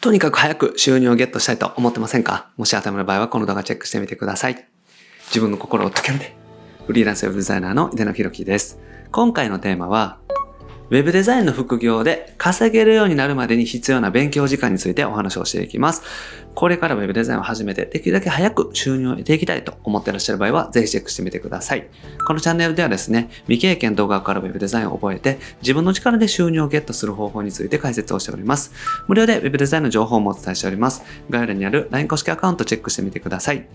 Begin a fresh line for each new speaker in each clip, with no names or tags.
とにかく早く収入をゲットしたいと思ってませんか？もし頭の場合はこの動画チェックしてみてください。自分の心を解けるで。フリーランスウェブデザイナーの井出野博樹です。今回のテーマは、ウェブデザインの副業で稼げるようになるまでに必要な勉強時間についてお話をしていきます。これからウェブデザインを始めてできるだけ早く収入を得ていきたいと思っていらっしゃる場合はぜひチェックしてみてください。このチャンネルではですね、未経験動画からウェブデザインを覚えて自分の力で収入をゲットする方法について解説をしております。無料でウェブデザインの情報もお伝えしております。概要欄にある LINE 公式アカウントチェックしてみてください。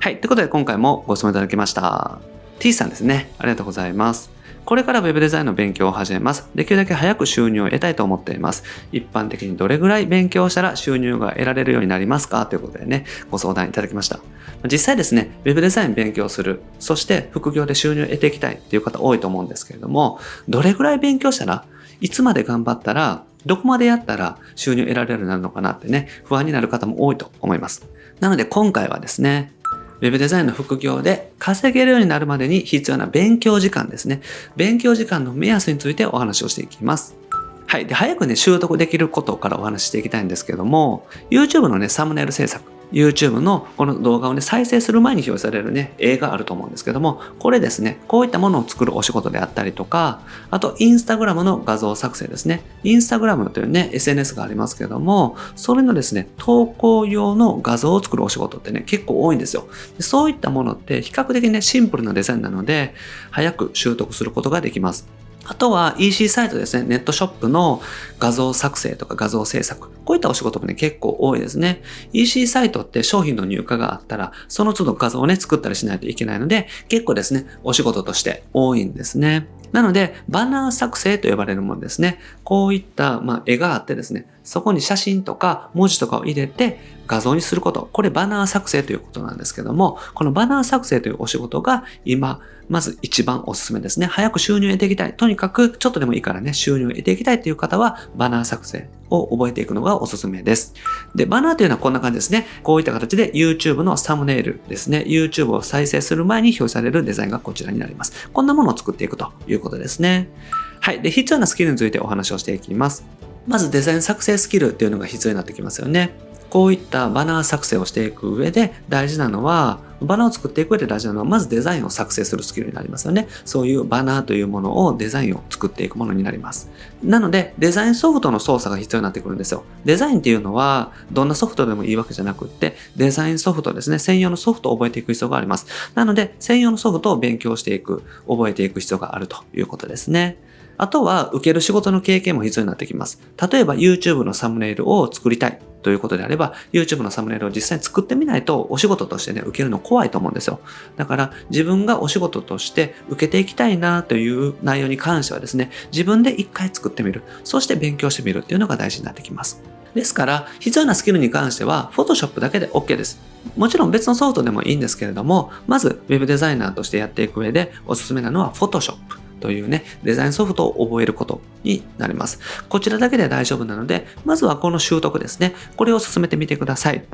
はい。ということで今回もご質問いただきました。T さんですね。ありがとうございます。これから Web デザインの勉強を始めます。できるだけ早く収入を得たいと思っています。一般的にどれぐらい勉強したら収入が得られるようになりますか？ということでね、ご相談いただきました。実際ですね、Web デザイン勉強する、そして副業で収入を得ていきたいっていう方多いと思うんですけれども、どれぐらい勉強したら、いつまで頑張ったら、どこまでやったら収入得られるようになるのかなってね、不安になる方も多いと思います。なので今回はですね、ウェブデザインの副業で稼げるようになるまでに必要な勉強時間ですね。勉強時間の目安についてお話をしていきます。はい。で、早くね、習得できることからお話ししていきたいんですけども、YouTube のね、サムネイル制作。YouTube のこの動画をね、再生する前に表示されるね、映画あると思うんですけども、これですね、こういったものを作るお仕事であったりとか、あと、インスタグラムの画像作成ですね。インスタグラムというね、SNS がありますけども、それのですね、投稿用の画像を作るお仕事ってね、結構多いんですよ。そういったものって比較的ね、シンプルなデザインなので、早く習得することができます。あとは EC サイトですね、ネットショップの画像作成とか画像制作。こういったお仕事もね、結構多いですね。EC サイトって商品の入荷があったら、その都度画像をね、作ったりしないといけないので、結構ですね、お仕事として多いんですね。なので、バナー作成と呼ばれるものですね。こういった、まあ、絵があってですね、そこに写真とか文字とかを入れて画像にすること。これバナー作成ということなんですけども、このバナー作成というお仕事が今、まず一番おすすめですね。早く収入を得ていきたい。とにかくちょっとでもいいからね、収入を得ていきたいという方は、バナー作成を覚えていくのがおすすめです。で、バナーというのはこんな感じですね。こういった形で YouTube のサムネイルですね。YouTube を再生する前に表示されるデザインがこちらになります。こんなものを作っていくということですね。はい。で、必要なスキルについてお話をしていきます。まずデザイン作成スキルっていうのが必要になってきますよね。こういったバナー作成をしていく上で大事なのは、バナーを作っていく上で大事なのは、まずデザインを作成するスキルになりますよね。そういうバナーというものをデザインを作っていくものになります。なので、デザインソフトの操作が必要になってくるんですよ。デザインっていうのは、どんなソフトでもいいわけじゃなくって、デザインソフトですね、専用のソフトを覚えていく必要があります。なので、専用のソフトを勉強していく、覚えていく必要があるということですね。あとは、受ける仕事の経験も必要になってきます。例えば、YouTube のサムネイルを作りたいということであれば、YouTube のサムネイルを実際に作ってみないと、お仕事としてね、受けるの怖いと思うんですよ。だから、自分がお仕事として受けていきたいなという内容に関してはですね、自分で一回作ってみる。そして勉強してみるっていうのが大事になってきます。ですから、必要なスキルに関しては、Photoshop だけで OK です。もちろん別のソフトでもいいんですけれども、まず Web デザイナーとしてやっていく上でおすすめなのは Photoshop。というね、デザインソフトを覚えることになります。こちらだけで大丈夫なので、まずはこの習得ですね。これを進めてみてください。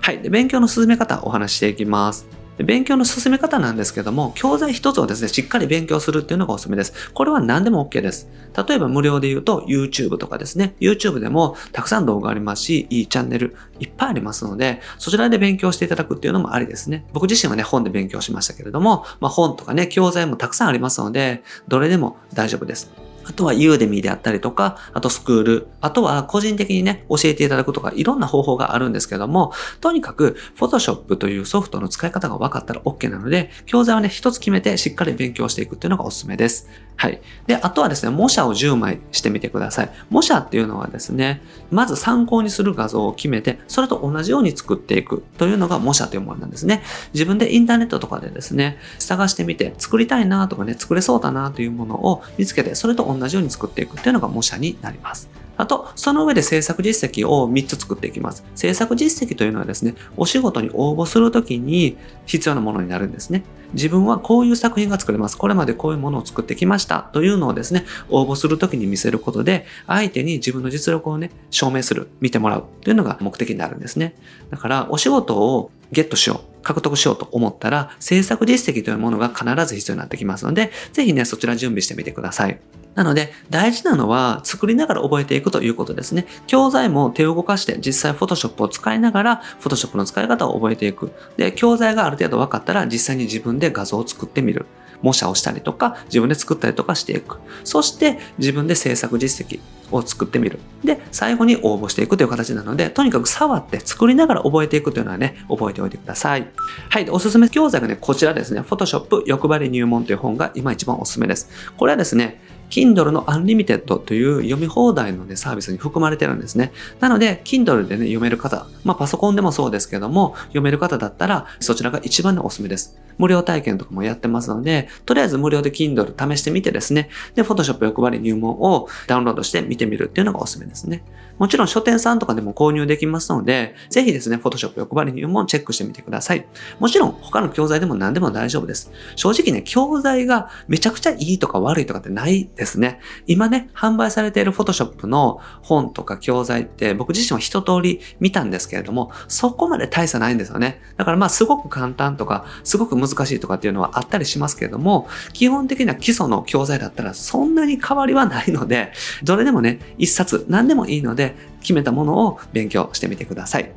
はい。で勉強の進め方お話ししていきます。勉強の進め方なんですけども、教材一つをですね、しっかり勉強するっていうのがおすすめです。これは何でも OK です。例えば無料で言うと YouTube とかですね、YouTube でもたくさん動画ありますし、いいチャンネルいっぱいありますので、そちらで勉強していただくっていうのもありですね。僕自身はね、本で勉強しましたけれども、まあ、本とかね、教材もたくさんありますので、どれでも大丈夫です。あとはユーデミーであったりとか、あとスクール、あとは個人的にね、教えていただくとか、いろんな方法があるんですけども、とにかく、Photoshop というソフトの使い方が分かったら OK なので、教材はね、一つ決めてしっかり勉強していくっていうのがおすすめです。はい。で、あとはですね、模写を10枚してみてください。模写っていうのはですね、まず参考にする画像を決めて、それと同じように作っていくというのが模写というものなんですね。自分でインターネットとかでですね、探してみて、作りたいなとかね、作れそうだなというものを見つけて、それと同同じように作っていくっていうのが模写になります。あと、その上で制作実績を3つ作っていきます。制作実績というのはですね、お仕事に応募するときに必要なものになるんですね。自分はこういう作品が作れます。これまでこういうものを作ってきましたというのをですね、応募するときに見せることで、相手に自分の実力をね、証明する、見てもらうというのが目的になるんですね。だから、お仕事をゲットしよう。獲得しようと思ったら、制作実績というものが必ず必要になってきますので、ぜひね、そちら準備してみてください。なので、大事なのは作りながら覚えていくということですね。教材も手を動かして実際 Photoshop を使いながら Photoshop の使い方を覚えていく。で、教材がある程度分かったら実際に自分で画像を作ってみる。模写をしたりとか、自分で作ったりとかしていく。そして自分で制作実績を作ってみる。で、最後に応募していくという形なので、とにかく触って作りながら覚えていくというのはね、覚えておいてください。はい。おすすめ教材がね、こちらですね。Photoshop 欲張り入門という本が今一番おすすめです。これはですね、Kindle の Unlimited という読み放題の、ね、サービスに含まれてるんですね。なので、Kindle でね、読める方、まあパソコンでもそうですけども、読める方だったら、そちらが一番のおすすめです。無料体験とかもやってますので、とりあえず無料で Kindle 試してみてですね、で、Photoshop 欲張り入門をダウンロードして見てみるっていうのがおすすめですね。もちろん書店さんとかでも購入できますので、ぜひですね、Photoshop 欲張り入門チェックしてみてください。もちろん他の教材でも何でも大丈夫です。正直ね、教材がめちゃくちゃいいとか悪いとかってないですね。今ね、販売されている Photoshop の本とか教材って僕自身は一通り見たんですけれども、そこまで大差ないんですよね。だからまあすごく簡単とか、すごく難しいとかっていうのはあったりしますけれども、基本的には基礎の教材だったらそんなに変わりはないので、どれでもね、一冊何でもいいので、決めたものを勉強してみてください。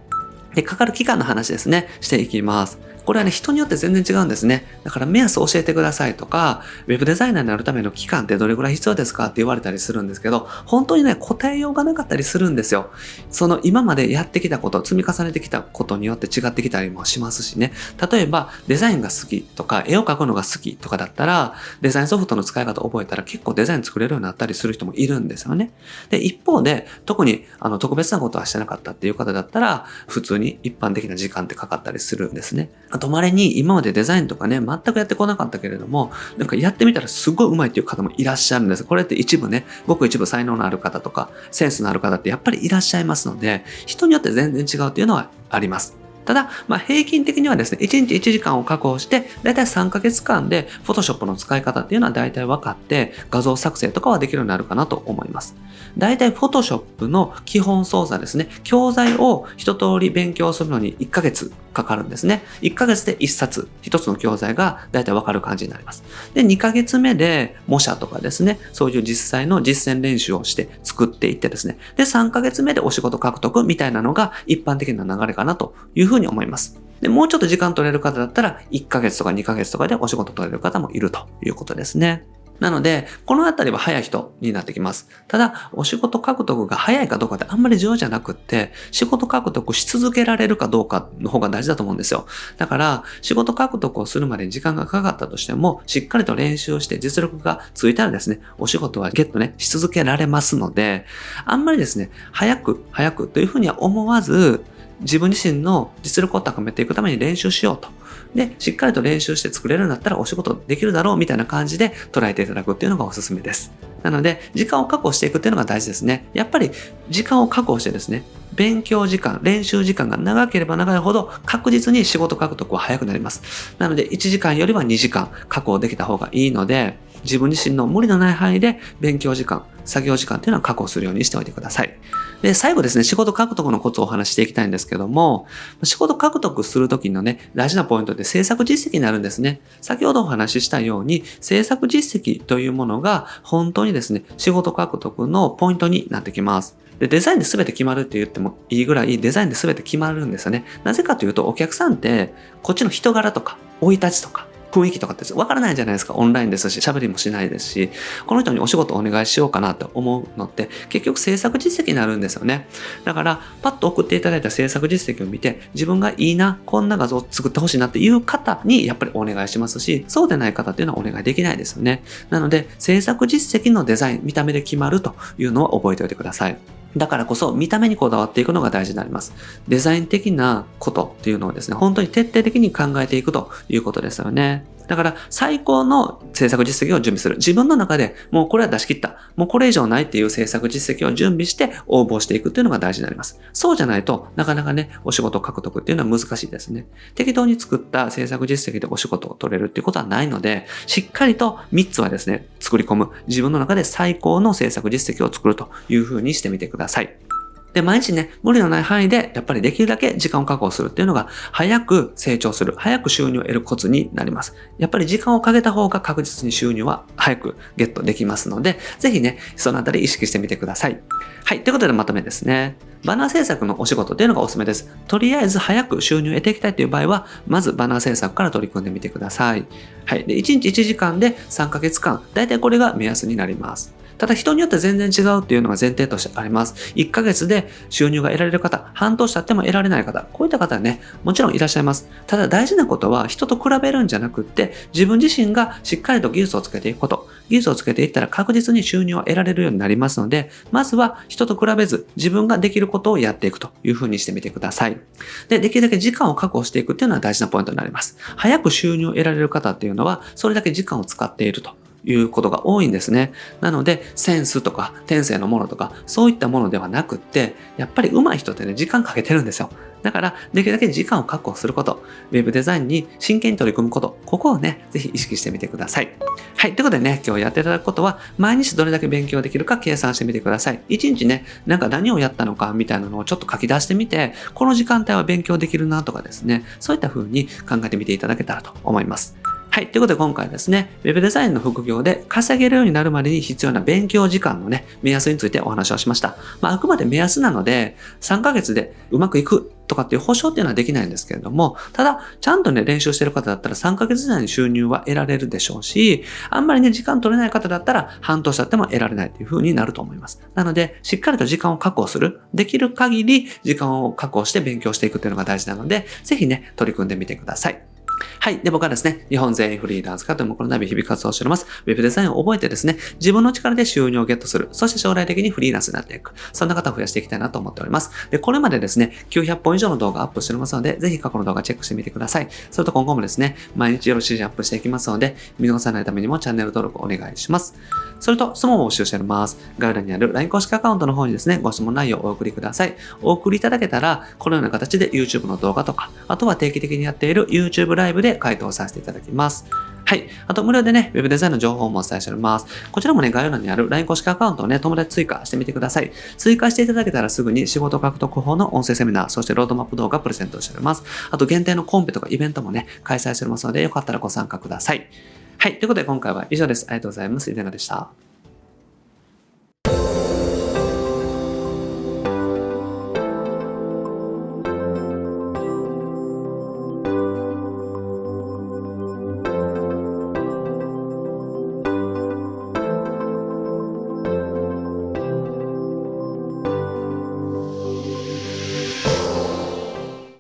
で、かかる期間の話ですね、していきます。これはね、人によって全然違うんですね。だから目安教えてくださいとか、ウェブデザイナーになるための期間ってどれぐらい必要ですかって言われたりするんですけど、本当にね、答えようがなかったりするんですよ。その今までやってきたこと、積み重ねてきたことによって違ってきたりもしますしね。例えば、デザインが好きとか、絵を描くのが好きとかだったら、デザインソフトの使い方を覚えたら結構デザイン作れるようになったりする人もいるんですよね。で、一方で、特にあの特別なことはしてなかったっていう方だったら、普通に一般的な時間ってかかったりするんですね。あと、稀に今までデザインとかね、全くやってこなかったけれども、なんかやってみたらすごい上手いっていう方もいらっしゃるんです。これって一部ね、ごく一部才能のある方とか、センスのある方ってやっぱりいらっしゃいますので、人によって全然違うっていうのはあります。ただ、まあ、平均的にはですね、1日1時間を確保して、だいたい3ヶ月間で Photoshop の使い方っていうのはだいたい分かって、画像作成とかはできるようになるかなと思います。だいたい Photoshop の基本操作ですね、教材を一通り勉強するのに1ヶ月かかるんですね。1ヶ月で1冊、1つの教材がだいたい分かる感じになります。で、2ヶ月目で模写とかですね、そういう実際の実践練習をして作っていってですね、で、3ヶ月目でお仕事獲得みたいなのが一般的な流れかなというふうに思います。で、もうちょっと時間取れる方だったら、1ヶ月とか2ヶ月とかでお仕事取れる方もいるということですね。なので、このあたりは早い人になってきます。ただ、お仕事獲得が早いかどうかってあんまり重要じゃなくって、仕事獲得し続けられるかどうかの方が大事だと思うんですよ。だから、仕事獲得をするまでに時間がかかったとしても、しっかりと練習をして実力がついたらですね、お仕事はゲットね、し続けられますので、あんまりですね、早く、早くというふうには思わず、自分自身の実力を高めていくために練習しようと。で、しっかりと練習して作れるんだったらお仕事できるだろうみたいな感じで捉えていただくっていうのがおすすめです。なので、時間を確保していくっていうのが大事ですね。やっぱり時間を確保してですね、勉強時間、練習時間が長ければ長いほど確実に仕事獲得は早くなります。なので、1時間よりは2時間確保できた方がいいので、自分自身の無理のない範囲で勉強時間、作業時間っていうのは確保するようにしておいてください。で、最後ですね、仕事獲得のコツをお話していきたいんですけども、仕事獲得するときのね、大事なポイントで制作実績になるんですね。先ほどお話ししたように、制作実績というものが本当にですね、仕事獲得のポイントになってきます。で、デザインで全て決まるって言ってもいいぐらいデザインで全て決まるんですよね。なぜかというと、お客さんって、こっちの人柄とか、生い立ちとか、雰囲気とかってわからないじゃないですか。オンラインですし、喋りもしないですし、この人にお仕事お願いしようかなって思うのって、結局制作実績になるんですよね。だから、パッと送っていただいた制作実績を見て、自分がいいな、こんな画像を作ってほしいなっていう方にやっぱりお願いしますし、そうでない方っていうのはお願いできないですよね。なので、制作実績のデザイン、見た目で決まるというのは覚えておいてください。だからこそ見た目にこだわっていくのが大事になります。デザイン的なことっていうのをですね、本当に徹底的に考えていくということですよね。だから最高の制作実績を準備する。自分の中でもうこれは出し切った。もうこれ以上ないっていう制作実績を準備して応募していくっていうのが大事になります。そうじゃないとなかなかね、お仕事獲得っていうのは難しいですね。適当に作った制作実績でお仕事を取れるっていうことはないので、しっかりと3つはですね、作り込む。自分の中で最高の制作実績を作るというふうにしてみてください。で、毎日ね、無理のない範囲で、やっぱりできるだけ時間を確保するっていうのが、早く成長する、早く収入を得るコツになります。やっぱり時間をかけた方が確実に収入は早くゲットできますので、ぜひね、そのあたり意識してみてください。はい。ということでまとめですね。バナー制作のお仕事っていうのがおすすめです。とりあえず早く収入を得ていきたいという場合は、まずバナー制作から取り組んでみてください。はい。で、1日1時間で3ヶ月間、だいたいこれが目安になります。ただ人によって全然違うっていうのが前提としてあります。1ヶ月で収入が得られる方、半年経っても得られない方、こういった方はね、もちろんいらっしゃいます。ただ大事なことは人と比べるんじゃなくって、自分自身がしっかりと技術をつけていくこと。技術をつけていったら確実に収入を得られるようになりますので、まずは人と比べず自分ができることをやっていくというふうにしてみてください。で、できるだけ時間を確保していくっていうのは大事なポイントになります。早く収入を得られる方っていうのは、それだけ時間を使っているということが多いんですね。なので、センスとか天性のものとか、そういったものではなくって、やっぱり上手い人ってね、時間かけてるんですよ。だから、できるだけ時間を確保すること、ウェブデザインに真剣に取り組むこと、ここをね、ぜひ意識してみてください。はい。ということでね、今日やっていただくことは、毎日どれだけ勉強できるか計算してみてください。1日ね、なんか何をやったのかみたいなのをちょっと書き出してみて、この時間帯は勉強できるなとかですね、そういった風に考えてみていただけたらと思います。はい。ということで今回ですね、Web デザインの副業で稼げるようになるまでに必要な勉強時間のね、目安についてお話をしました。まあ、あくまで目安なので、3ヶ月でうまくいくとかっていう保証っていうのはできないんですけれども、ただ、ちゃんとね、練習してる方だったら3ヶ月以内に収入は得られるでしょうし、あんまりね、時間取れない方だったら半年経っても得られないという風になると思います。なので、しっかりと時間を確保する。できる限り時間を確保して勉強していくというのが大事なので、ぜひね、取り組んでみてください。はい。で、僕はですね、日本全員フリーランス化というもこのナビ日々活動しております。ウェブデザインを覚えてですね、自分の力で収入をゲットする。そして将来的にフリーランスになっていく。そんな方を増やしていきたいなと思っております。で、これまでですね、900本以上の動画アップしておりますので、ぜひ過去の動画チェックしてみてください。それと今後もですね、毎日よろしいアップしていきますので、見逃さないためにもチャンネル登録お願いします。それと、質問を募集しております。概要欄にある LINE 公式アカウントの方にですね、ご質問内容をお送りください。お送りいただけたら、このような形で YouTube の動画とか、あとは定期的にやっている YouTube ライブで回答させていただきます。はい。あと、無料でね、Web デザインの情報もお伝えしております。こちらもね、概要欄にある LINE 公式アカウントをね、友達追加してみてください。追加していただけたらすぐに仕事獲得法の音声セミナー、そしてロードマップ動画プレゼントしております。あと、限定のコンペとかイベントもね、開催しておりますので、よかったらご参加ください。はい。ということで、今回は以上です。ありがとうございます。いかがでした